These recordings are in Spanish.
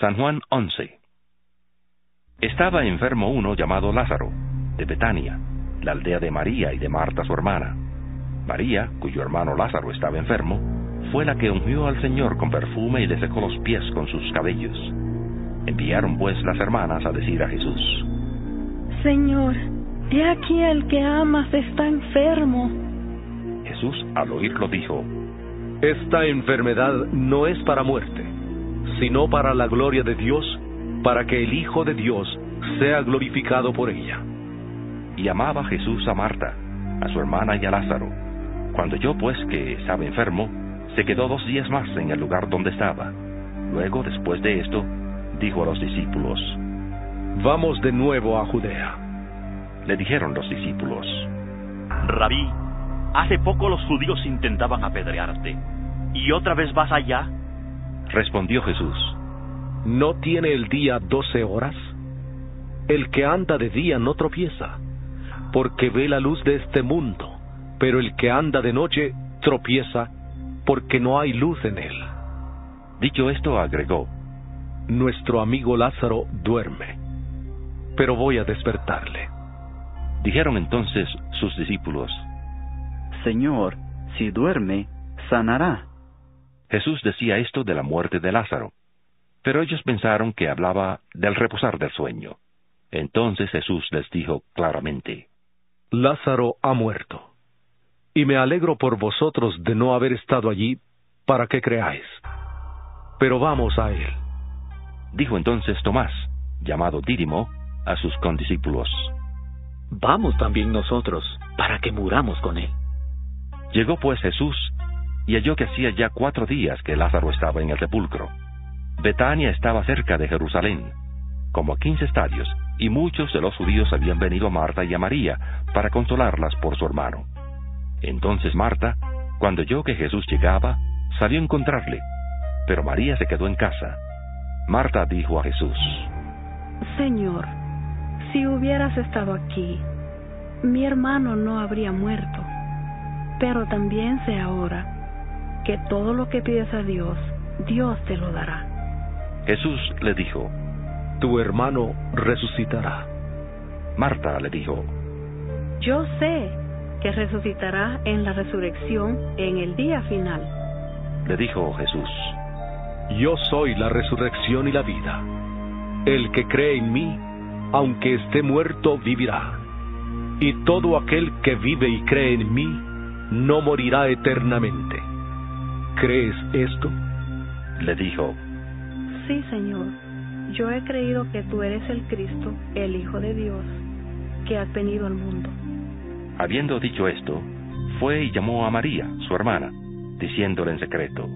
San Juan 11 Estaba enfermo uno llamado Lázaro, de Betania, la aldea de María y de Marta su hermana. María, cuyo hermano Lázaro estaba enfermo, fue la que ungió al Señor con perfume y le secó los pies con sus cabellos. Enviaron pues las hermanas a decir a Jesús, Señor, he aquí el que amas está enfermo. Jesús al oírlo dijo, Esta enfermedad no es para muerte, sino para la gloria de Dios, para que el Hijo de Dios sea glorificado por ella. Y amaba Jesús a Marta, a su hermana y a Lázaro. Cuando yo pues que estaba enfermo, se quedó dos días más en el lugar donde estaba. Luego, después de esto, dijo a los discípulos, Vamos de nuevo a Judea. Le dijeron los discípulos, Rabí, hace poco los judíos intentaban apedrearte, ¿y otra vez vas allá? Respondió Jesús, ¿No tiene el día doce horas? El que anda de día no tropieza, porque ve la luz de este mundo, pero el que anda de noche tropieza, porque no hay luz en él. Dicho esto, agregó, Nuestro amigo Lázaro duerme, pero voy a despertarle. Dijeron entonces sus discípulos, Señor, si duerme, sanará. Jesús decía esto de la muerte de Lázaro, pero ellos pensaron que hablaba del reposar del sueño. Entonces Jesús les dijo claramente, Lázaro ha muerto, y me alegro por vosotros de no haber estado allí para que creáis. Pero vamos a él. Dijo entonces Tomás, llamado Dídimo, a sus condiscípulos. Vamos también nosotros, para que muramos con él. Llegó pues Jesús y halló que hacía ya cuatro días que Lázaro estaba en el sepulcro. Betania estaba cerca de Jerusalén, como a quince estadios, y muchos de los judíos habían venido a Marta y a María para consolarlas por su hermano. Entonces Marta, cuando oyó que Jesús llegaba, salió a encontrarle, pero María se quedó en casa. Marta dijo a Jesús, Señor, si hubieras estado aquí, mi hermano no habría muerto. Pero también sé ahora que todo lo que pides a Dios, Dios te lo dará. Jesús le dijo, Tu hermano resucitará. Marta le dijo, Yo sé que resucitará en la resurrección en el día final. le dijo Jesús, Yo soy la resurrección y la vida. El que cree en mí, aunque esté muerto, vivirá. Y todo aquel que vive y cree en mí, no morirá eternamente. ¿Crees esto? le dijo, Sí, Señor, yo he creído que tú eres el Cristo, el Hijo de Dios, que has venido al mundo. Habiendo dicho esto, fue y llamó a María, su hermana, diciéndole en secreto.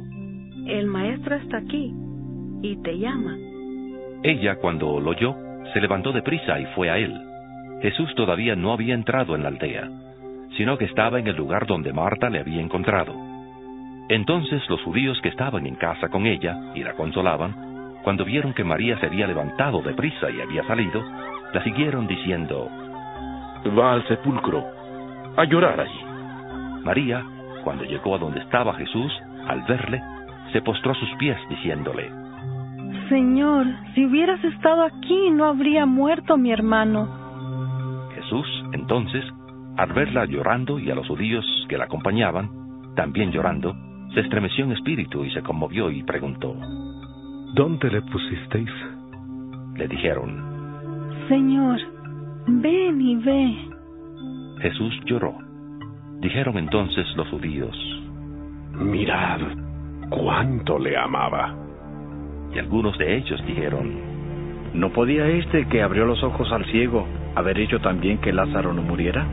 El Maestro está aquí y te llama. Ella, cuando lo oyó, se levantó de prisa y fue a él. Jesús todavía no había entrado en la aldea, sino que estaba en el lugar donde Marta le había encontrado. Entonces los judíos que estaban en casa con ella y la consolaban, cuando vieron que María se había levantado de prisa y había salido, la siguieron diciendo, Va al sepulcro, a llorar allí. María, cuando llegó a donde estaba Jesús, al verle, se postró a sus pies diciéndole, Señor, si hubieras estado aquí no habría muerto mi hermano. Jesús, entonces, al verla llorando y a los judíos que la acompañaban, también llorando, se estremeció en espíritu y se conmovió y preguntó. ¿Dónde le pusisteis? Le dijeron, Señor, ven y ve. Jesús lloró. Dijeron entonces los judíos, Mirad cuánto le amaba. y algunos de ellos dijeron, ¿No podía este que abrió los ojos al ciego haber hecho también que Lázaro no muriera?